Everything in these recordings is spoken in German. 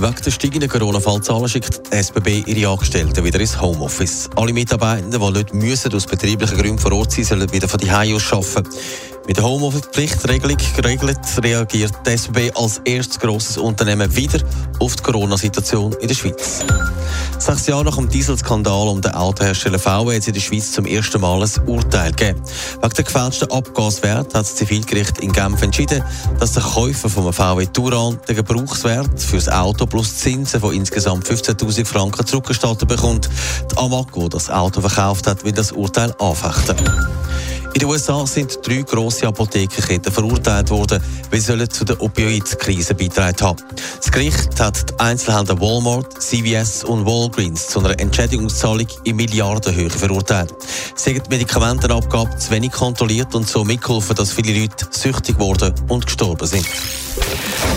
Wegen der steigenden Corona-Fallzahlen schickt die SBB ihre Angestellten wieder ins Homeoffice. Alle Mitarbeitenden, die nicht müssen, aus betrieblichen Gründen vor Ort sein sollen wieder von die aus arbeiten. Mit der Homeoffice-Pflichtregelung geregelt reagiert die SBB als erstes grosses Unternehmen wieder auf die Corona-Situation in der Schweiz. Sechs Jahre nach dem Dieselskandal um den Autohersteller VW hat es in der Schweiz zum ersten Mal ein Urteil gegeben. Wegen der gefälschten Abgaswert hat das Zivilgericht in Genf entschieden, dass der Käufer vom VW Touran den Gebrauchswert für das Auto plus Zinsen von insgesamt 15.000 Franken zurückgestattet bekommt. Die die das Auto verkauft hat, will das Urteil anfechten. In den USA sind drei grosse Apothekerketten verurteilt worden, weil sie zu der Opioid-Krise beitragen haben. Das Gericht hat die Einzelhändler Walmart, CVS und Walgreens zu einer Entschädigungszahlung in Milliardenhöhe verurteilt. Sie haben die Medikamentenabgabe zu wenig kontrolliert und so mitgeholfen, dass viele Leute süchtig wurden und gestorben sind.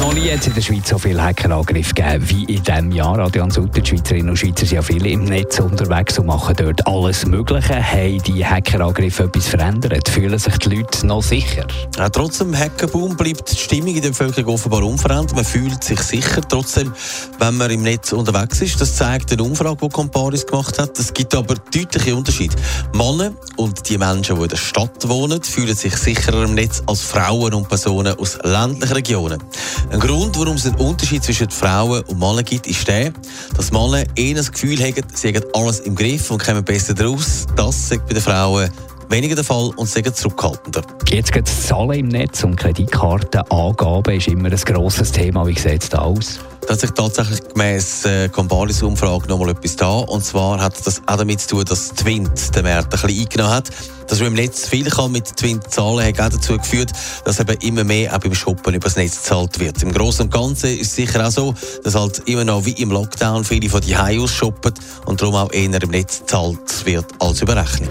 Noch nie hat es in der Schweiz so viele Hackerangriffe gegeben wie in diesem Jahr. Adrian Sutter, die Schweizerinnen und Schweizer sind ja viele im Netz unterwegs und machen dort alles Mögliche. Haben die Hackerangriffe etwas verändert? Fühlen sich die Leute noch sicher? Ja, trotz dem Hackerboom bleibt die Stimmung in der Bevölkerung offenbar unverändert. Man fühlt sich sicher trotzdem, wenn man im Netz unterwegs ist. Das zeigt eine Umfrage, die Comparis gemacht hat. Es gibt aber deutliche Unterschiede. Männer und die Menschen, die in der Stadt wohnen, fühlen sich sicherer im Netz als Frauen und Personen aus ländlichen Regionen. Ein Grund, warum es einen Unterschied zwischen Frauen und Männern gibt, ist der, dass Männer eher das Gefühl haben, sie haben alles im Griff und kommen besser daraus. Das ist bei den Frauen weniger der Fall und sind zurückhaltender. Jetzt geht es Zahlen im Netz und Kreditkartenangaben ist immer ein grosses Thema. Wie sieht es da aus? Da hat sich tatsächlich gemäss äh, Comparis-Umfrage noch mal etwas da. Und zwar hat das auch damit zu tun, dass Twint den Markt ein bisschen eingenommen hat. Dass man im Netz viel kann mit Twint zahlen hat auch dazu geführt, dass eben immer mehr auch beim Shoppen über das Netz gezahlt wird. Im Großen und Ganzen ist es sicher auch so, dass halt immer noch wie im Lockdown viele von die aus shoppen und darum auch eher im Netz gezahlt wird als über Rechnung.